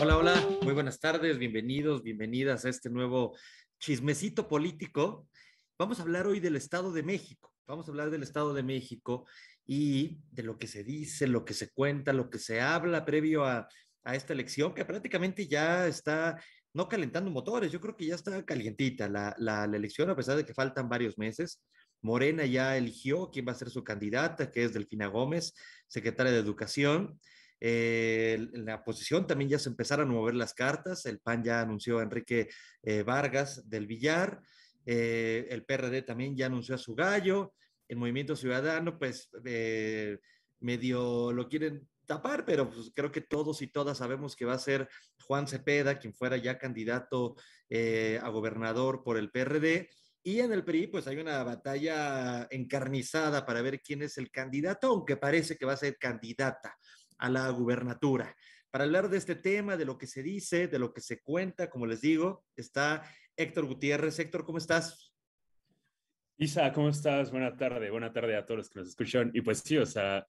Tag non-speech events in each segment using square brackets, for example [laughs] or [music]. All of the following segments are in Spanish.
Hola, hola, muy buenas tardes, bienvenidos, bienvenidas a este nuevo chismecito político. Vamos a hablar hoy del Estado de México, vamos a hablar del Estado de México y de lo que se dice, lo que se cuenta, lo que se habla previo a, a esta elección, que prácticamente ya está no calentando motores, yo creo que ya está calientita la, la, elección, a pesar de que faltan varios meses. Morena ya eligió quién va a ser su candidata, que es Delfina Gómez, secretaria de Educación. Eh, la oposición también ya se empezaron a mover las cartas. El PAN ya anunció a Enrique eh, Vargas del Villar. Eh, el PRD también ya anunció a su gallo. El Movimiento Ciudadano, pues medio lo quieren tapar, pero pues creo que todos y todas sabemos que va a ser Juan Cepeda, quien fuera ya candidato eh, a gobernador por el PRD. Y en el PRI, pues hay una batalla encarnizada para ver quién es el candidato, aunque parece que va a ser candidata a la gubernatura. Para hablar de este tema, de lo que se dice, de lo que se cuenta, como les digo, está Héctor Gutiérrez. Héctor, ¿cómo estás? Isa, ¿cómo estás? Buena tarde, buena tarde a todos los que nos escuchan. Y pues sí, o sea,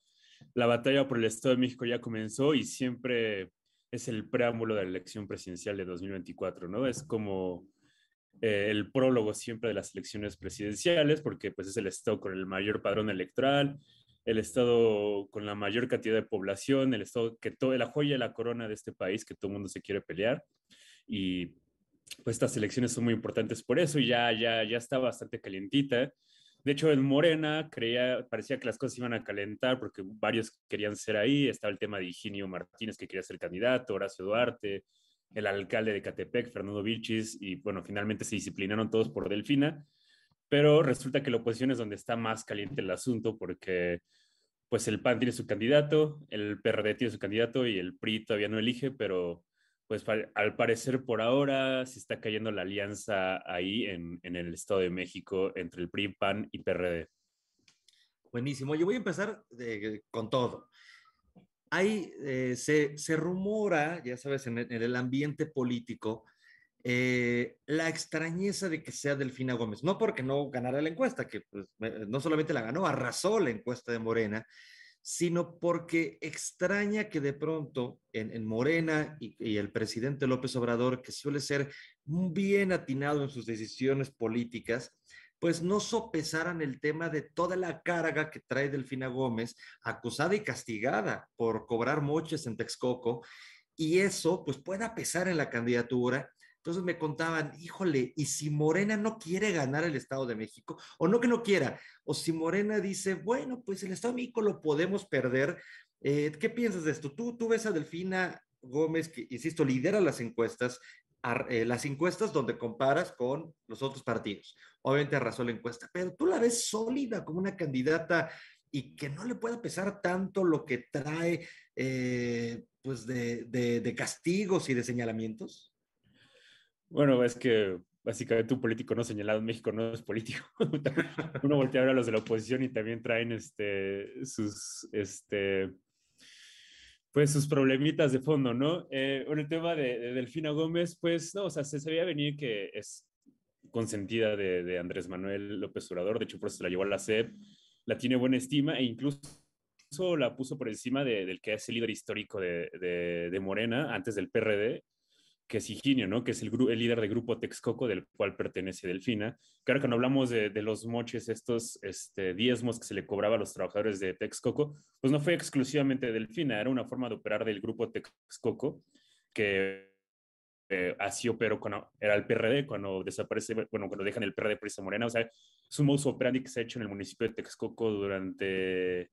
la batalla por el Estado de México ya comenzó y siempre es el preámbulo de la elección presidencial de 2024, ¿no? Es como eh, el prólogo siempre de las elecciones presidenciales, porque pues es el Estado con el mayor padrón electoral, el Estado con la mayor cantidad de población, el Estado que todo, la joya la corona de este país, que todo el mundo se quiere pelear. Y pues estas elecciones son muy importantes por eso, y ya, ya, ya está bastante calientita. De hecho, en Morena creía, parecía que las cosas iban a calentar porque varios querían ser ahí. Estaba el tema de Higinio Martínez, que quería ser candidato, Horacio Duarte, el alcalde de Catepec, Fernando Vilchis, y bueno, finalmente se disciplinaron todos por Delfina. Pero resulta que la oposición es donde está más caliente el asunto porque pues el PAN tiene su candidato, el PRD tiene su candidato y el PRI todavía no elige, pero pues al parecer por ahora se está cayendo la alianza ahí en, el Estado de México entre el PRI, PAN y PRD. Buenísimo. Yo voy a empezar con todo. Hay, eh, se, rumora, ya sabes, en, el ambiente político, eh, la extrañeza de que sea Delfina Gómez. No porque no ganara la encuesta, que pues, no solamente la ganó, arrasó la encuesta de Morena, sino porque extraña que de pronto en, Morena y, el presidente López Obrador, que suele ser bien atinado en sus decisiones políticas, pues no sopesaran el tema de toda la carga que trae Delfina Gómez, acusada y castigada por cobrar moches en Texcoco, y eso pues pueda pesar en la candidatura entonces me contaban, híjole, ¿y si Morena no quiere ganar el Estado de México? O no que no quiera, o si Morena dice, bueno, pues el Estado de México lo podemos perder. Eh, ¿Qué piensas de esto? Tú, tú ves a Delfina Gómez, que, insisto, lidera las encuestas, eh, las encuestas donde comparas con los otros partidos. Obviamente arrasó la encuesta, pero tú la ves sólida como una candidata y que no le pueda pesar tanto lo que trae eh, pues de, de castigos y de señalamientos. Bueno, es que básicamente un político no señalado en México no es político. [laughs] Uno voltea a ver a los de la oposición y también traen este, sus, este, pues sus problemitas de fondo, ¿no? Eh, bueno, el tema de, Delfina Gómez, pues no, o sea, se sabía venir que es consentida de, Andrés Manuel López Obrador, de hecho por eso se la llevó a la SEP, la tiene buena estima e incluso la puso por encima del que es el líder histórico de, de Morena, antes del PRD, que es Higinio, ¿no? Que es el, el, líder del grupo Texcoco, del cual pertenece Delfina. Claro que no hablamos de, los moches, estos este, diezmos que se le cobraba a los trabajadores de Texcoco, pues no fue exclusivamente Delfina, era una forma de operar del grupo Texcoco, que eh, así operó cuando era el PRD, cuando desaparece, bueno, cuando dejan el PRD Prisa Morena, o sea, es un modus operandi que se ha hecho en el municipio de Texcoco durante,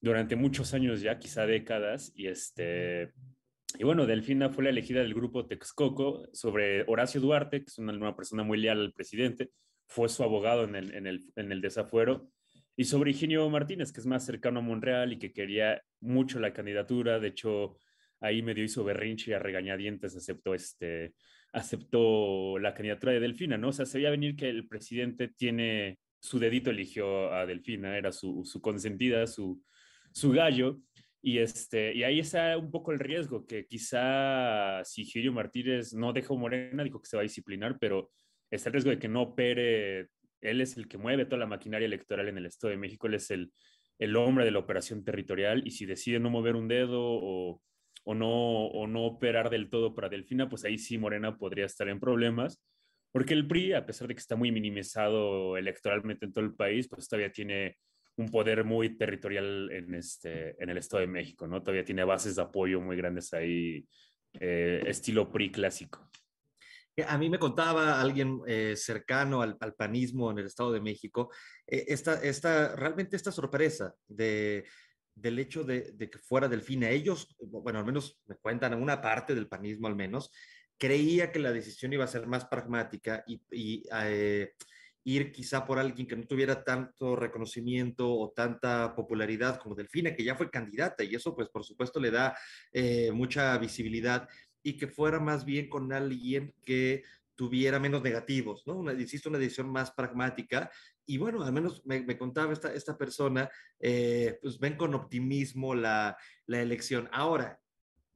durante muchos años ya, quizá décadas, y este y bueno, Delfina fue la elegida del grupo Texcoco sobre Horacio Duarte, que es una, persona muy leal al presidente, fue su abogado en el, desafuero, y sobre Higinio Martínez, que es más cercano a Monreal y que quería mucho la candidatura, de hecho, ahí medio hizo berrinche y a regañadientes aceptó, este, la candidatura de Delfina, ¿no? O sea, se veía venir que el presidente tiene, su dedito eligió a Delfina, era su, consentida, su gallo, y, este, y ahí está un poco el riesgo, que quizá si Girio Martínez no dejó Morena, dijo que se va a disciplinar, pero está el riesgo de que no opere, él es el que mueve toda la maquinaria electoral en el Estado de México, él es el, el hombre de la operación territorial, y si decide no mover un dedo o, o no, o no operar del todo para Delfina, pues ahí sí Morena podría estar en problemas, porque el PRI, a pesar de que está muy minimizado electoralmente en todo el país, pues todavía tiene un poder muy territorial en, este, en el Estado de México, ¿no? Todavía tiene bases de apoyo muy grandes ahí, eh, estilo PRI clásico. A mí me contaba alguien eh, cercano al, panismo en el Estado de México, eh, esta, esta, realmente esta sorpresa de, del hecho de, que fuera Delfina. Ellos, bueno, al menos me cuentan, una parte del panismo al menos, creía que la decisión iba a ser más pragmática y, ir quizá por alguien que no tuviera tanto reconocimiento o tanta popularidad como Delfina, que ya fue candidata y eso pues por supuesto le da eh, mucha visibilidad y que fuera más bien con alguien que tuviera menos negativos, ¿no? Una, insisto, una decisión más pragmática. Y bueno, al menos me, contaba esta, esta persona, eh, pues ven con optimismo la, la, elección. Ahora,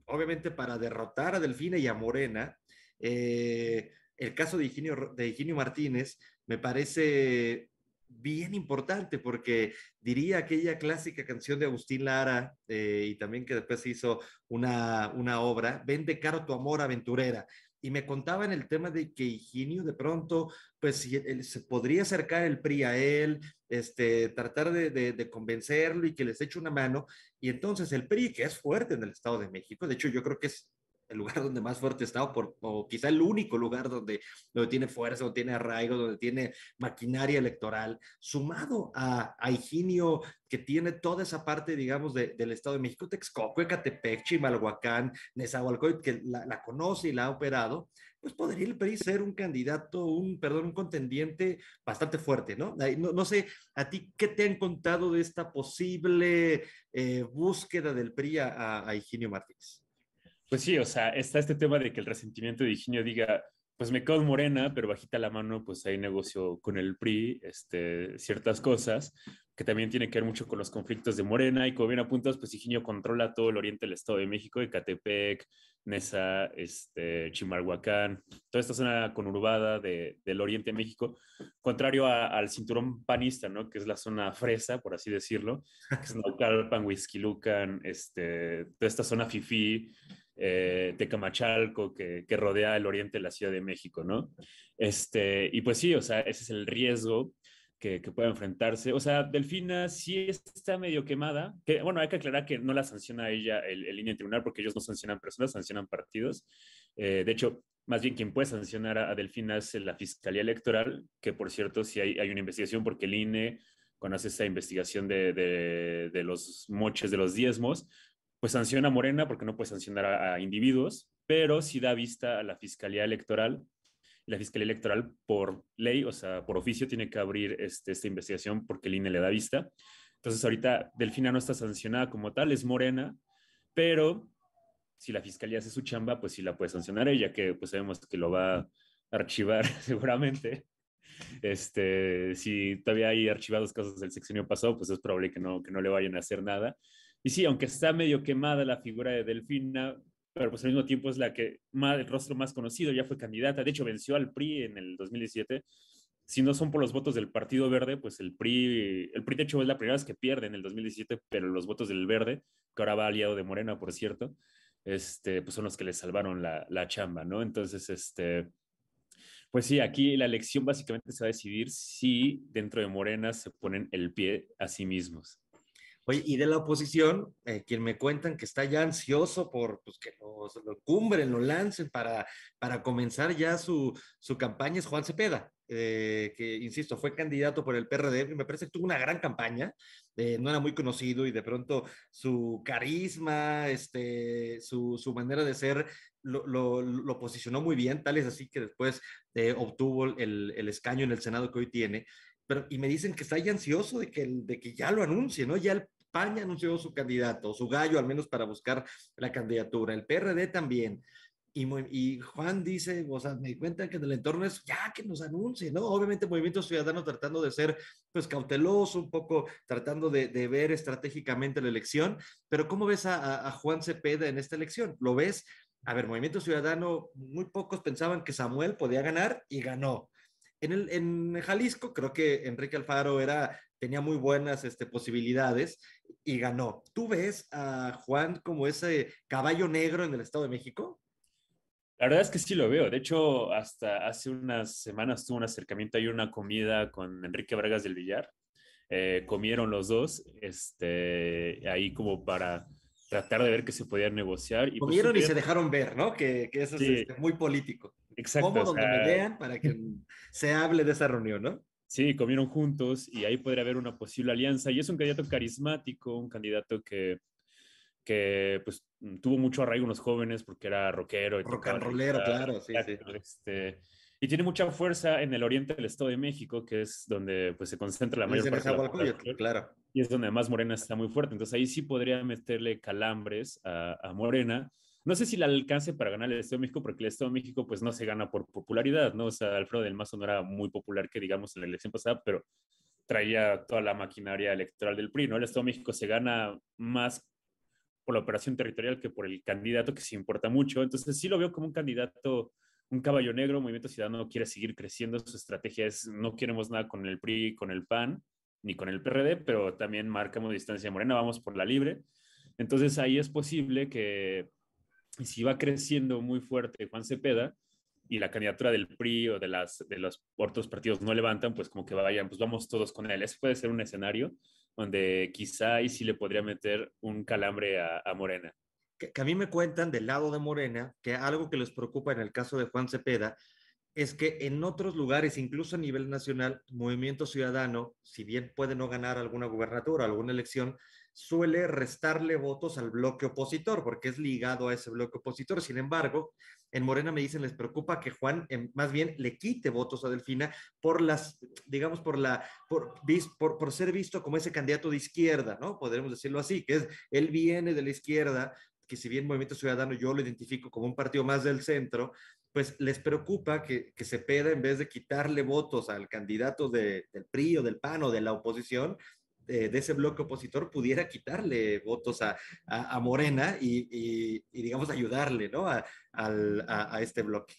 obviamente para derrotar a Delfina y a Morena, eh, el caso de Higinio, de Higinio Martínez me parece bien importante porque diría aquella clásica canción de Agustín Lara eh, y también que después hizo una, una obra, Vende caro tu amor aventurera. Y me contaban el tema de que Higinio de pronto, pues se podría acercar el PRI a él, este, tratar de, de, de, convencerlo y que les eche una mano. Y entonces el PRI, que es fuerte en el Estado de México, de hecho yo creo que es el lugar donde más fuerte está, o, por, o quizá el único lugar donde, donde tiene fuerza, donde tiene arraigo, donde tiene maquinaria electoral, sumado a, a Higinio, que tiene toda esa parte, digamos, de, del Estado de México, Texcoco, Ecatepec, Chimalhuacán, Nezahualcóyotl, que la, la, conoce y la ha operado, pues podría el PRI ser un candidato, un, perdón, un contendiente bastante fuerte, ¿no? No, no sé, a ti, ¿qué te han contado de esta posible eh, búsqueda del PRI a, a Higinio Martínez? Pues sí, o sea, está este tema de que el resentimiento de Higinio diga, pues me quedo morena, pero bajita la mano, pues hay negocio con el PRI, este, ciertas cosas, que también tiene que ver mucho con los conflictos de Morena, y como bien apuntas, pues Higinio controla todo el oriente del Estado de México, Ecatepec, Nesa, este, Chimalhuacán, toda esta zona conurbada de, del oriente de México, contrario al cinturón panista, ¿no? Que es la zona fresa, por así decirlo, que es Naucalpan, Huizquilucan, este, toda esta zona fifí, eh, Tecamachalco, que, que, rodea el oriente de la Ciudad de México, ¿no? Este, y pues sí, o sea, ese es el riesgo que, que puede enfrentarse. O sea, Delfina sí está medio quemada, que bueno, hay que aclarar que no la sanciona ella el, el línea tribunal porque ellos no sancionan personas, sancionan partidos. Eh, de hecho, más bien quien puede sancionar a, a, Delfina es la Fiscalía Electoral, que por cierto, sí hay, hay una investigación porque el INE, cuando hace esta investigación de, de, de los moches de los diezmos, pues sanciona a Morena porque no puede sancionar a, a, individuos, pero sí da vista a la Fiscalía Electoral. La Fiscalía Electoral, por ley, o sea, por oficio, tiene que abrir este, esta investigación porque el INE le da vista. Entonces, ahorita Delfina no está sancionada como tal, es Morena, pero si la Fiscalía hace su chamba, pues sí la puede sancionar ella, que pues sabemos que lo va a archivar [laughs] seguramente. Este, si todavía hay archivados casos del sexenio pasado, pues es probable que no, que no le vayan a hacer nada. Y sí, aunque está medio quemada la figura de Delfina, pero pues al mismo tiempo es la que más, el rostro más conocido, ya fue candidata, de hecho venció al PRI en el 2017. Si no son por los votos del Partido Verde, pues el PRI, el PRI de hecho es la primera vez que pierde en el 2017, pero los votos del Verde, que ahora va aliado de Morena, por cierto, este, pues son los que le salvaron la, chamba, ¿no? Entonces, este, pues sí, aquí la elección básicamente se va a decidir si dentro de Morena se ponen el pie a sí mismos. Oye, y de la oposición, eh, quien me cuentan que está ya ansioso por pues, que lo, lo cumbren, lo lancen para, para comenzar ya su, su campaña es Juan Cepeda, eh, que, insisto, fue candidato por el PRD, me parece que tuvo una gran campaña, eh, no era muy conocido y de pronto su carisma, este, su, su manera de ser, lo, lo, lo, posicionó muy bien, tal es así que después eh, obtuvo el, el escaño en el Senado que hoy tiene. Pero, y me dicen que está ya ansioso de que, de que ya lo anuncie, ¿no? Ya el España anunció su candidato, su gallo al menos para buscar la candidatura, el PRD también. Y, y, Juan dice, o sea, me cuentan que en el entorno es ya que nos anuncie, ¿no? Obviamente Movimiento Ciudadano tratando de ser pues cauteloso, un poco tratando de, de ver estratégicamente la elección, pero ¿cómo ves a, a, Juan Cepeda en esta elección? ¿Lo ves? A ver, Movimiento Ciudadano, muy pocos pensaban que Samuel podía ganar y ganó. En, el, en Jalisco creo que Enrique Alfaro era tenía muy buenas este, posibilidades y ganó. ¿Tú ves a Juan como ese caballo negro en el Estado de México? La verdad es que sí lo veo. De hecho, hasta hace unas semanas tuvo un acercamiento y una comida con Enrique Vargas del Villar. Eh, comieron los dos, este, ahí como para tratar de ver qué se podía negociar. Y pues comieron y se dejaron ver, ¿no? Que, que eso es este, muy político. Exacto. Como donde me vean para que [laughs] se hable de esa reunión, ¿no? Sí, comieron juntos y ahí podría haber una posible alianza. Y es un candidato carismático, un candidato que que pues mm, tuvo mucho arraigo en los jóvenes porque era rockero. Y Rock and rollero, claro, sí, sí. Este, y tiene mucha fuerza en el oriente del Estado de México, que es donde pues, se concentra la mayor parte de la claro. Y es donde además Morena está muy fuerte. Entonces ahí sí podría meterle calambres a, a Morena. No sé si le alcance para ganar el Estado de México, porque el Estado de México pues no se gana por popularidad, ¿no? O sea, Alfredo del Mazo no era muy popular, que digamos, en la elección pasada, pero traía toda la maquinaria electoral del PRI, ¿no? El Estado de México se gana más por la operación territorial que por el candidato, que se importa mucho. Entonces sí lo veo como un candidato, un caballo negro, Movimiento Ciudadano quiere seguir creciendo, su estrategia es no queremos nada con el PRI, con el PAN, ni con el PRD, pero también marcamos distancia morena, vamos por la libre. Entonces ahí es posible que si va creciendo muy fuerte Juan Cepeda, y la candidatura del PRI o de, las, de los otros partidos no levantan, pues como que vayan, pues vamos todos con él. Ese puede ser un escenario donde quizá ahí sí le podría meter un calambre a, Morena. Que, a mí me cuentan del lado de Morena que algo que les preocupa en el caso de Juan Cepeda es que en otros lugares, incluso a nivel nacional, Movimiento Ciudadano, si bien puede no ganar alguna gubernatura, alguna elección, suele restarle votos al bloque opositor, porque es ligado a ese bloque opositor. Sin embargo, en Morena me dicen, les preocupa que Juan em, más bien le quite votos a Delfina por las, digamos, por la, por, por, ser visto como ese candidato de izquierda, ¿no? Podríamos decirlo así, que es, él viene de la izquierda, que si bien Movimiento Ciudadano yo lo identifico como un partido más del centro, pues les preocupa que, que Cepeda, en vez de quitarle votos al candidato de, del PRI o del PAN o de la oposición, de, ese bloque opositor pudiera quitarle votos a, a, Morena y, y, digamos, ayudarle, ¿no? A, a, este bloque.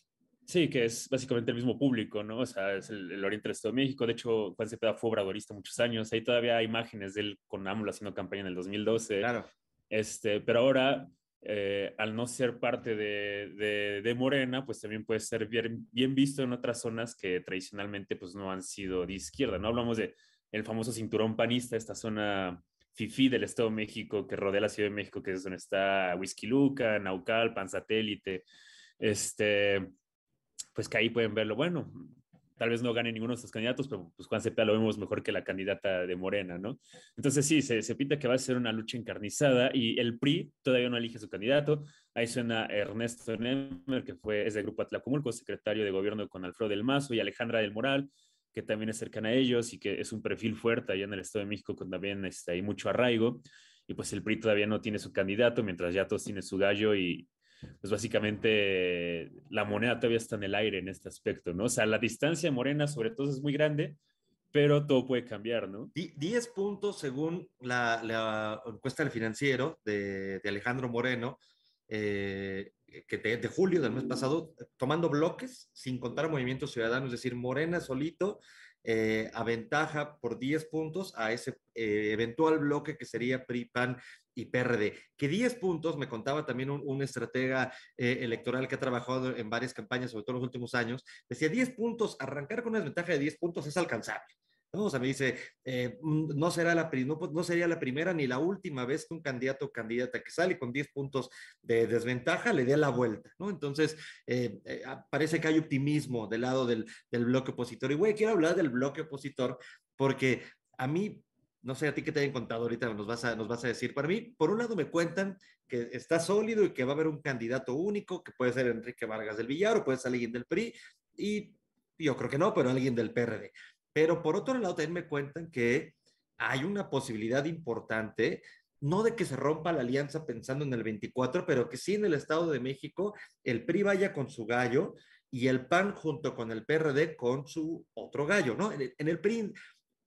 Sí, que es básicamente el mismo público, ¿no? O sea, es el, Oriente del Estado de México. De hecho, Juan Cepeda fue obradorista muchos años. Ahí todavía hay imágenes de él con AMLO haciendo campaña en el 2012. Claro. Este, pero ahora, eh, al no ser parte de, de, de, Morena, pues también puede ser bien, bien visto en otras zonas que tradicionalmente pues no han sido de izquierda, ¿no? Hablamos de el famoso cinturón panista, esta zona FIFI del Estado de México que rodea la Ciudad de México, que es donde está Whisky Luca, Naucal, Pan Satélite, este, pues que ahí pueden verlo. Bueno, tal vez no gane ninguno de estos candidatos, pero pues Juan Cepeda lo vemos mejor que la candidata de Morena, ¿no? Entonces sí, se, se pinta que va a ser una lucha encarnizada y el PRI todavía no elige su candidato. Ahí suena Ernesto Nemer, que fue, es del Grupo Atlacomulco, secretario de gobierno con Alfredo del Mazo y Alejandra del Moral, que también es cercana a ellos y que es un perfil fuerte allá en el Estado de México con también está, hay mucho arraigo. Y pues el PRI todavía no tiene su candidato, mientras ya todos tienen su gallo y pues básicamente la moneda todavía está en el aire en este aspecto, ¿no? O sea, la distancia morena sobre todo es muy grande, pero todo puede cambiar, ¿no? 10 puntos según la, la encuesta del financiero de, de Alejandro Moreno, eh, que de, julio del mes pasado, tomando bloques sin contar a Movimiento Ciudadano, es decir, Morena solito eh, aventaja por 10 puntos a ese eh, eventual bloque que sería PRI, PAN y PRD. Que 10 puntos, me contaba también un, un estratega eh, electoral que ha trabajado en varias campañas, sobre todo en los últimos años, decía 10 puntos, arrancar con una desventaja de 10 puntos es alcanzable. O sea, me dice, eh, mm, no, será la, no, no, sería la primera ni la última vez que un candidato o candidata que sale con 10 puntos de desventaja le dé la vuelta, ¿no? Entonces, eh, eh, ah, parece que hay optimismo del lado del, bloque opositor. Y, güey, quiero hablar del bloque opositor porque a mí, no sé a ti qué te hayan contado ahorita, nos vas, a, nos vas a decir. Para mí, por un lado me cuentan que está sólido y que va a haber un candidato único, que puede ser Enrique Vargas del Villar puede ser alguien del PRI, y yo creo que no, pero alguien del PRD. Pero por otro lado, también me cuentan que hay una posibilidad importante, no de que se rompa la alianza pensando en el 24, pero que sí en el Estado de México el PRI vaya con su gallo y el PAN junto con el PRD con su otro gallo, ¿no? En el, PRI,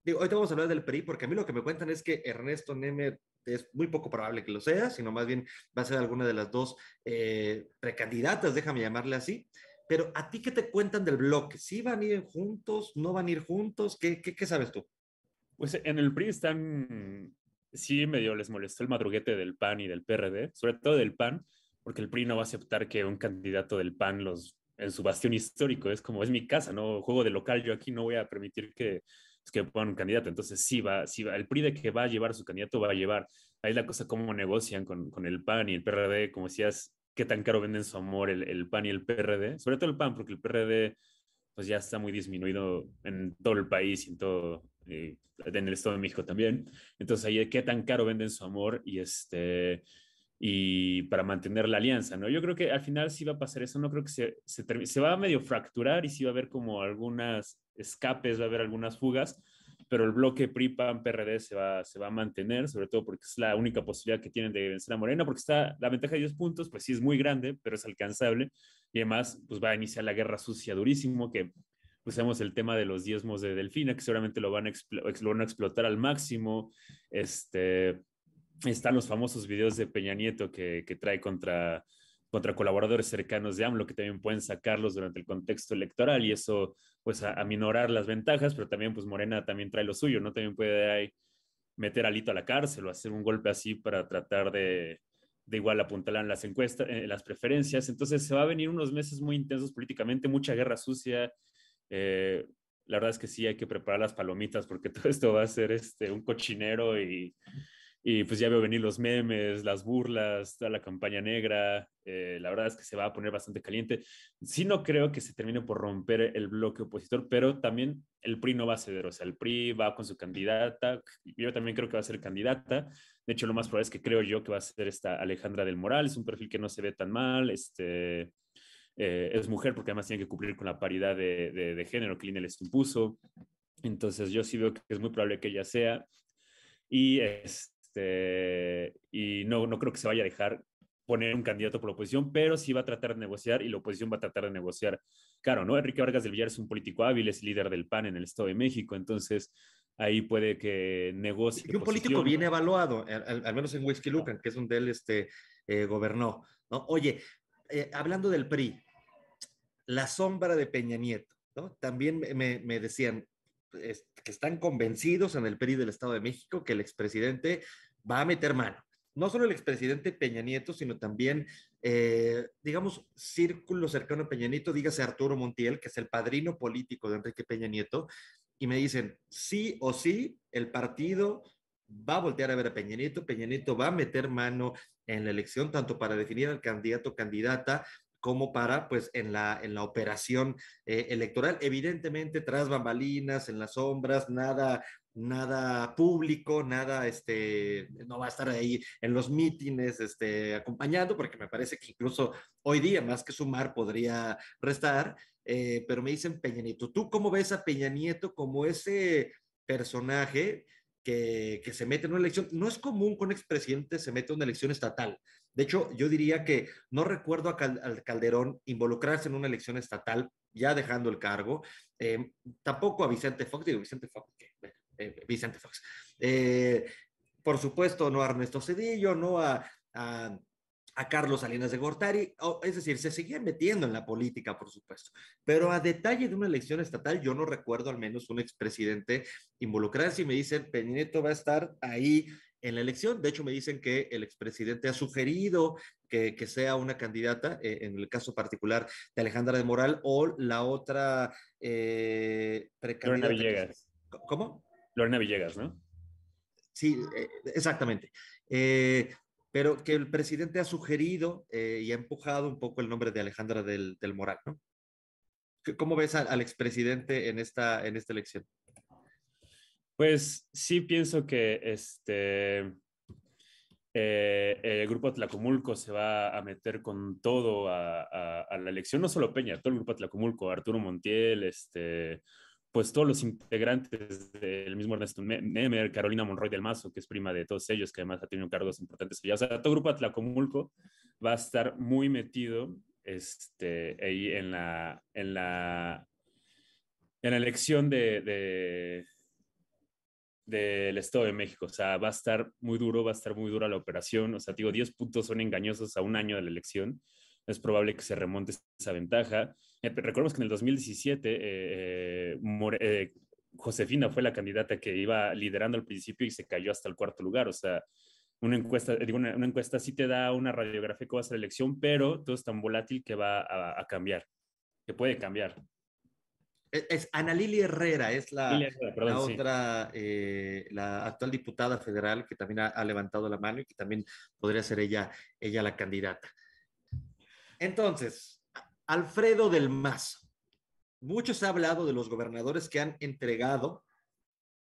digo, ahorita vamos a hablar del PRI, porque a mí lo que me cuentan es que Ernesto Nemer es muy poco probable que lo sea, sino más bien va a ser alguna de las dos eh, precandidatas, déjame llamarle así. Pero a ti, ¿qué te cuentan del bloque? ¿Sí van a ir juntos? ¿No van a ir juntos? ¿Qué, qué, qué sabes tú? Pues en el PRI están, sí medio les molestó el madruguete del PAN y del PRD, sobre todo del PAN, porque el PRI no va a aceptar que un candidato del PAN los en su bastión histórico, es como es mi casa, no juego de local, yo aquí no voy a permitir que, pues, que pongan un candidato, entonces sí va, sí va, el PRI de que va a llevar su candidato va a llevar, ahí la cosa cómo negocian con, con el PAN y el PRD, como decías, qué tan caro venden su amor el, el PAN y el PRD, sobre todo el PAN, porque el PRD pues ya está muy disminuido en todo el país y en todo, eh, en el Estado de México también. Entonces, ahí qué tan caro venden su amor y este y para mantener la alianza, ¿no? Yo creo que al final sí va a pasar eso, no creo que se, se, se va a medio fracturar y sí va a haber como algunas escapes, va a haber algunas fugas, pero el bloque PRI-PAN-PRD se va, se va a mantener, sobre todo porque es la única posibilidad que tienen de vencer a Morena, porque está la ventaja de 10 puntos, pues sí es muy grande, pero es alcanzable, y además pues va a iniciar la guerra sucia durísimo, que pues vemos el tema de los diezmos de Delfina, que seguramente lo van a, lo van a explotar al máximo, este, están los famosos videos de Peña Nieto que, que trae contra contra colaboradores cercanos de AMLO que también pueden sacarlos durante el contexto electoral y eso pues a, minorar las ventajas, pero también pues Morena también trae lo suyo, ¿no? También puede ahí meter a Lito a la cárcel o hacer un golpe así para tratar de, de igual apuntalar en las encuestas, en las preferencias. Entonces se va a venir unos meses muy intensos políticamente, mucha guerra sucia. Eh, la verdad es que sí hay que preparar las palomitas porque [laughs] todo esto va a ser este, un cochinero y y pues ya veo venir los memes, las burlas, toda la campaña negra. Eh, la verdad es que se va a poner bastante caliente. Sí no creo que se termine por romper el bloque opositor, pero también el PRI no va a ceder. O sea, el PRI va con su candidata. Yo también creo que va a ser candidata. De hecho, lo más probable es que creo yo que va a ser esta Alejandra del Moral. Es un perfil que no se ve tan mal. Este, eh, es mujer porque además tiene que cumplir con la paridad de, de, de género que INE les impuso. Entonces yo sí veo que es muy probable que ella sea. Y es, este, y no, no creo que se vaya a dejar poner un candidato por la oposición, pero sí va a tratar de negociar y la oposición va a tratar de negociar. Claro, ¿no? Enrique Vargas del Villar es un político hábil, es líder del PAN en el Estado de México, entonces ahí puede que negocie. Y un político bien evaluado, al, menos en Whisky Lucan, que es donde él este, eh, gobernó. ¿no? Oye, eh, hablando del PRI, la sombra de Peña Nieto, ¿no? También me, me decían, que están convencidos en el PRI del Estado de México que el expresidente va a meter mano. No solo el expresidente Peña Nieto, sino también, eh, digamos, círculo cercano a Peña Nieto, dígase Arturo Montiel, que es el padrino político de Enrique Peña Nieto, y me dicen, sí o sí, el partido va a voltear a ver a Peña Nieto, Peña Nieto va a meter mano en la elección, tanto para definir al candidato o candidata, como para, pues, en la, en la operación eh, electoral. Evidentemente, tras bambalinas, en las sombras, nada, nada público, nada, este, no va a estar ahí en los mítines, este, acompañando, porque me parece que incluso hoy día, más que sumar, podría restar, eh, pero me dicen Peña Nieto, ¿tú cómo ves a Peña Nieto como ese personaje que, que, se mete en una elección. No es común que un expresidente se mete en una elección estatal. De hecho, yo diría que no recuerdo a al Calderón involucrarse en una elección estatal ya dejando el cargo. Eh, tampoco a Vicente Fox, digo Vicente Fox, eh, Vicente Fox. Eh, por supuesto, no a Ernesto Cedillo, no a, Carlos Salinas de Gortari, es decir, se seguía metiendo en la política, por supuesto, pero a detalle de una elección estatal, yo no recuerdo al menos un expresidente involucrarse y me dicen, Peña va a estar ahí en la elección. De hecho, me dicen que el expresidente ha sugerido que, que sea una candidata, eh, en el caso particular de Alejandra de Moral, o la otra eh, Lorena Villegas. ¿Cómo? Lorena Villegas, ¿no? Sí, eh, exactamente. Pero que el presidente ha sugerido y ha empujado un poco el nombre de Alejandra del, del Moral, ¿no? ¿Cómo ves al, al expresidente en esta, en esta elección? Pues sí pienso que este, eh, el grupo Tlacomulco se va a meter con todo a, la elección, no solo Peña, todo el grupo Tlacomulco, Arturo Montiel, este, pues todos los integrantes del mismo Ernesto Nemer, Carolina Monroy del Mazo, que es prima de todos ellos, que además ha tenido cargos importantes O sea, todo el grupo Atlacomulco va a estar muy metido este, ahí en la, en la, en la elección de, del Estado de México. O sea, va a estar muy duro, va a estar muy dura la operación. O sea, digo, 10 puntos son engañosos a un año de la elección. Es probable que se remonte esa ventaja. Eh, recordemos que en el 2017 eh, More, eh, Josefina fue la candidata que iba liderando al principio y se cayó hasta el cuarto lugar. O sea, una encuesta, digo, una, encuesta sí te da una radiografía que va a ser la elección, pero todo es tan volátil que va a, cambiar, que puede cambiar. Es, es Ana Lili Herrera, es la, la otra, eh, la actual diputada federal que también ha, levantado la mano y que también podría ser ella, ella la candidata. Entonces, Alfredo del Mazo. Mucho se ha hablado de los gobernadores que han entregado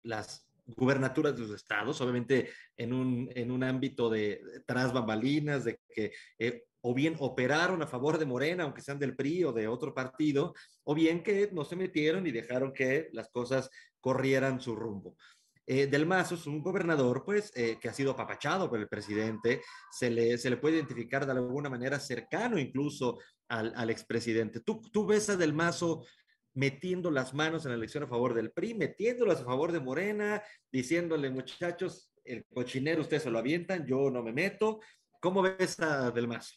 las gubernaturas de los estados, obviamente en un, en un ámbito de, tras bambalinas, de que eh, o bien operaron a favor de Morena, aunque sean del PRI o de otro partido, o bien que no se metieron y dejaron que las cosas corrieran su rumbo. Eh, del Mazo es un gobernador, pues, eh, que ha sido apapachado por el presidente, se le, se le puede identificar de alguna manera cercano incluso al, al expresidente. ¿Tú, ¿Tú ves a Del Mazo metiendo las manos en la elección a favor del PRI, metiéndolas a favor de Morena, diciéndole, muchachos, el cochinero ustedes se lo avientan, yo no me meto. ¿Cómo ves a Del Mazo?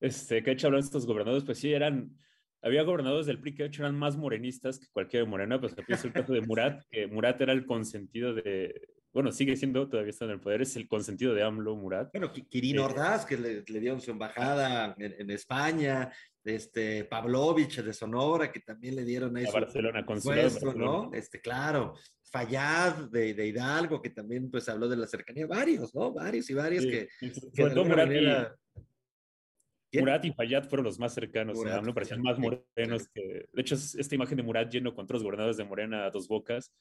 Este, que ha hecho hablar estos gobernadores, pues sí, eran, había gobernadores del PRI que de hecho eran más morenistas que cualquier Morena, pues pienso el caso de Murat, [laughs] que Murat era el consentido de, bueno, sigue siendo, todavía está en el poder, es el consentido de AMLO, Murat. Bueno, Quirino eh, Ordaz, que le, le, dieron su embajada en, España, este, Pavlovich de Sonora, que también le dieron ahí a Barcelona, puesto, ¿no? Este, claro, Fallad de, de, Hidalgo, que también pues habló de la cercanía, varios, ¿no? Varios y varios que, que de Murat, manera... y, Murat y Fayad fueron los más cercanos, Murat, AMLO parecían más morenos que, de hecho, esta imagen de Murat lleno con otros gobernadores de Morena a dos bocas,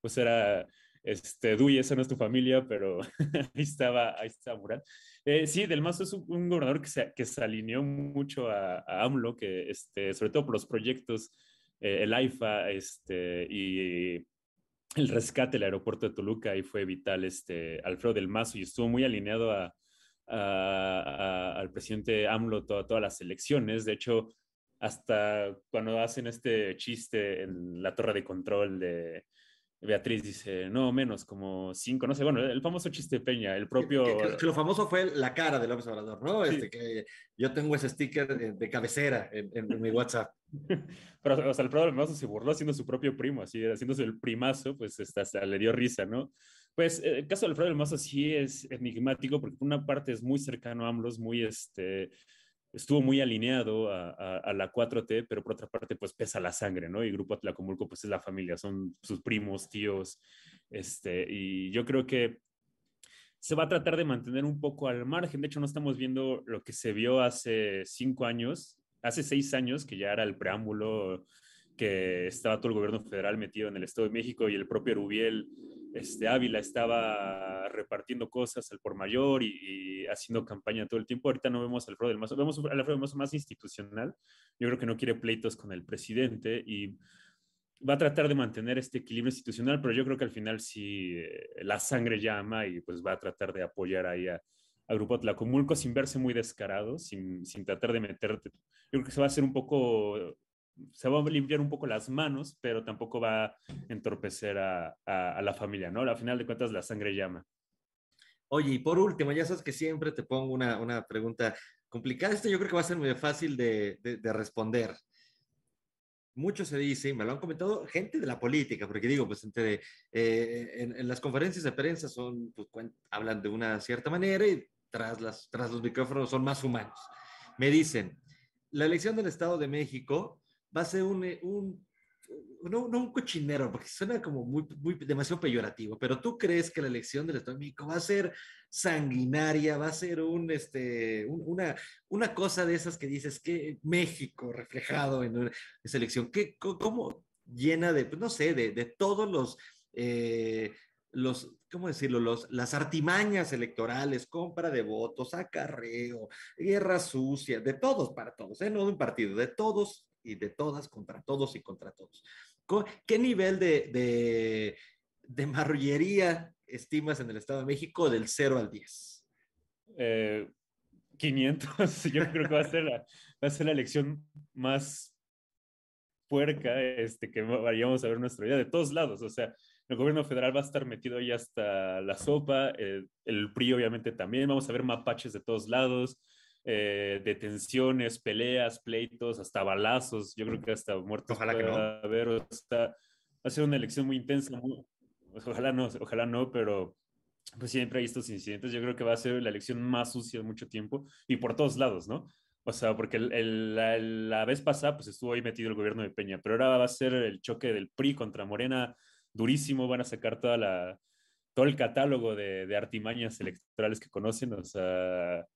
pues era este, Duy, esa no es tu familia, pero [laughs] ahí estaba, ahí estaba Murat. Eh, sí, Del Mazo es un, gobernador que se, que se alineó mucho a, AMLO, que este, sobre todo por los proyectos, eh, el AIFA este, y el rescate del aeropuerto de Toluca, ahí fue vital este, Alfredo Del Mazo y estuvo muy alineado a, al presidente AMLO todas las elecciones. De hecho, hasta cuando hacen este chiste en la torre de control de Beatriz dice, no, menos, como cinco, no sé, bueno, el famoso chiste Peña, el propio... lo famoso fue la cara de López Obrador, ¿no? Este, que yo tengo ese sticker de, cabecera en, mi WhatsApp. [laughs] Pero, o sea, el problema se burló haciendo su propio primo, así, haciéndose el primazo, pues hasta, le dio risa, ¿no? Pues el caso de Alfredo del Mazo sí es enigmático, porque por una parte es muy cercano a AMLO, muy, este, estuvo muy alineado a, la 4T, pero por otra parte, pues pesa la sangre, ¿no? Y Grupo Atlacomulco, pues es la familia, son sus primos, tíos, este, y yo creo que se va a tratar de mantener un poco al margen. De hecho, no estamos viendo lo que se vio hace cinco años, hace seis años, que ya era el preámbulo, que estaba todo el gobierno federal metido en el Estado de México y el propio Rubiel este, Ávila estaba repartiendo cosas al por mayor y, haciendo campaña todo el tiempo. Ahorita no vemos al Alfredo del Mazo, vemos al Alfredo del Mazo más institucional. Yo creo que no quiere pleitos con el presidente y va a tratar de mantener este equilibrio institucional, pero yo creo que al final sí eh, la sangre llama y pues va a tratar de apoyar ahí a, a Grupo Tlacomulco sin verse muy descarado, sin, sin tratar de meterte. Yo creo que se va a hacer un poco se va a limpiar un poco las manos, pero tampoco va a entorpecer a, a, la familia, ¿no? Al final de cuentas, la sangre llama. Oye, y por último, ya sabes que siempre te pongo una, una pregunta complicada. Esto yo creo que va a ser muy fácil de, de, responder. Mucho se dice, y me lo han comentado gente de la política, porque digo, pues entre, eh, en, las conferencias de prensa son, pues, hablan de una cierta manera y tras, las, tras los micrófonos son más humanos. Me dicen, la elección del Estado de México va a ser un, eh, un no, un cochinero, porque suena como muy, muy demasiado peyorativo, pero tú crees que la elección del Estado de México va a ser sanguinaria, va a ser un, este, una, una cosa de esas que dices que México reflejado en esa elección, que, ¿cómo llena de, pues, no sé, de, de todos los, eh, los, ¿cómo decirlo? Los, las artimañas electorales, compra de votos, acarreo, guerra sucia, de todos para todos, ¿eh? no de un partido, de todos y de todas contra todos y contra todos. ¿Qué nivel de, de, de marrullería estimas en el Estado de México del 0 al 10? 500. Eh, [laughs] Yo creo que va a ser la, va a ser la elección más puerca este, que vayamos a ver nuestra vida de todos lados. O sea, el gobierno federal va a estar metido ahí hasta la sopa, eh, el PRI obviamente también, vamos a ver mapaches de todos lados, eh, detenciones, peleas, pleitos, hasta balazos, yo creo que hasta muertos. Ojalá que no. Haber, a ser una elección muy intensa. ojalá no, ojalá no, pero pues siempre hay estos incidentes. Yo creo que va a ser la elección más sucia de mucho tiempo y por todos lados, ¿no? O sea, porque el, la, vez pasada pues estuvo ahí metido el gobierno de Peña, pero ahora va a ser el choque del PRI contra Morena durísimo, van a sacar toda la, todo el catálogo de, de artimañas electorales que conocen, o sea,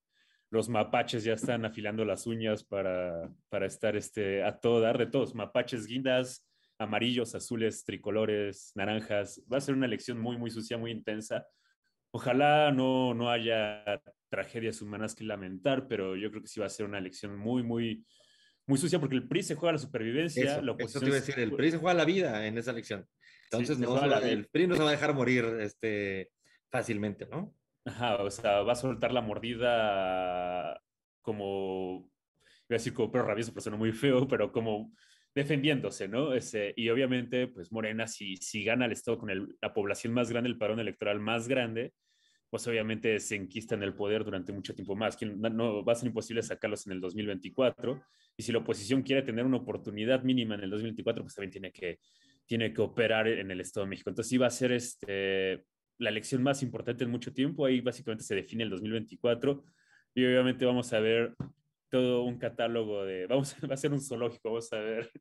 los mapaches ya están afilando las uñas para, para estar este, a todo dar de todos, mapaches, guindas, amarillos, azules, tricolores, naranjas. Va a ser una elección muy, muy sucia, muy intensa. Ojalá no, no haya tragedias humanas que lamentar, pero yo creo que sí va a ser una elección muy, muy, muy sucia porque el PRI se juega la supervivencia. Eso, eso te iba a decir, el PRI se juega la vida en esa elección. Entonces, no, el PRI no se va a dejar morir este, fácilmente, ¿no? Ajá, o sea, va a soltar la mordida como, voy a decir como perro rabioso, pero suena muy feo, pero como defendiéndose, ¿no? Ese, y obviamente, pues Morena, si, si gana el Estado con el, la población más grande, el padrón electoral más grande, pues obviamente se enquista en el poder durante mucho tiempo más. No, no, va a ser imposible sacarlos en el 2024. Y si la oposición quiere tener una oportunidad mínima en el 2024, pues también tiene que, tiene que operar en el Estado de México. Entonces sí va a ser este, la elección más importante en mucho tiempo. Ahí básicamente se define el 2024 y obviamente vamos a ver todo un catálogo de, vamos, [laughs] va a ser un zoológico, vamos a ver.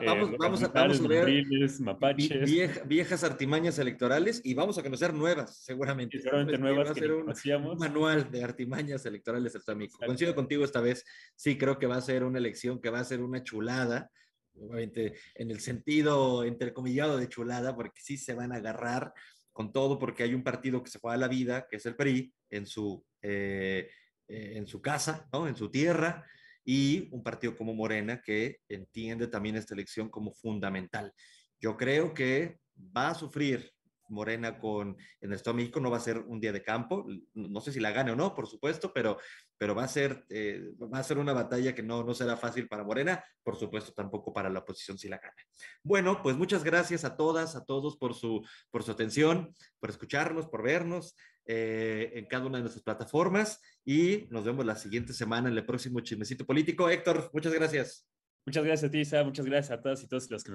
Eh, vamos, vamos, a, vamos, a, ver mapaches. viejas artimañas electorales y vamos a conocer nuevas, seguramente. seguramente nuevas va a ser un, un, manual de artimañas electorales amigo. Coincido contigo esta vez, sí creo que va a ser una elección que va a ser una chulada, obviamente en el sentido entrecomillado de chulada, porque sí se van a agarrar con todo porque hay un partido que se juega la vida, que es el PRI, en su, eh, eh, en su casa, ¿no? en su tierra, y un partido como Morena que entiende también esta elección como fundamental. Yo creo que va a sufrir Morena con en el Estado de México no va a ser un día de campo, no sé si la gane o no, por supuesto, pero, pero va, a ser, eh, va a ser una batalla que no, no será fácil para Morena, por supuesto tampoco para la oposición si la gana. Bueno, pues muchas gracias a todas, a todos por su, por su atención, por escucharnos, por vernos eh, en cada una de nuestras plataformas y nos vemos la siguiente semana en el próximo chismecito político. Héctor, muchas gracias. Muchas gracias a ti, Isa. Muchas gracias a todas y todos los que nos